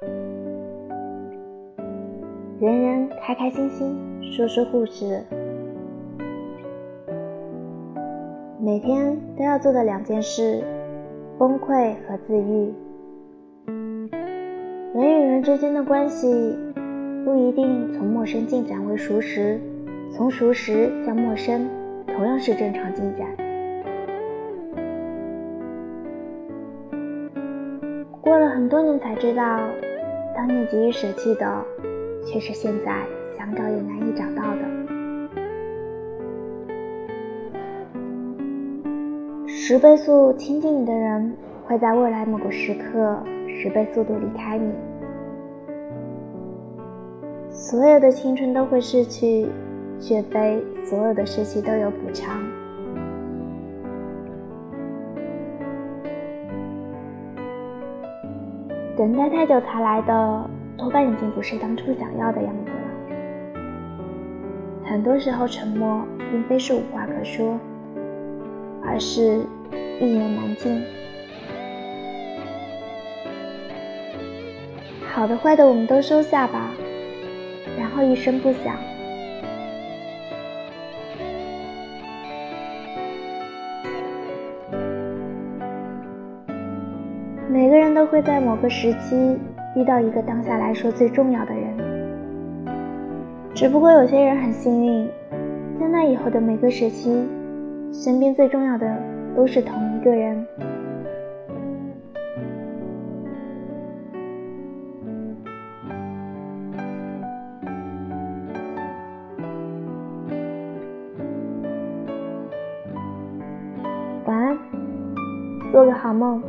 人人开开心心，说说故事。每天都要做的两件事：崩溃和自愈。人与人之间的关系，不一定从陌生进展为熟识，从熟识向陌生，同样是正常进展。过了很多年才知道，当年急于舍弃的，却是现在想找也难以找到的。十倍速亲近你的人，会在未来某个时刻十倍速度离开你。所有的青春都会逝去，却非所有的失去都有补偿。等待太久才来的，多半已经不是当初想要的样子了。很多时候，沉默并非是无话可说，而是。一言难尽，好的坏的我们都收下吧，然后一声不响。每个人都会在某个时期遇到一个当下来说最重要的人，只不过有些人很幸运，在那以后的每个时期，身边最重要的都是同。一个人，晚安，做个好梦。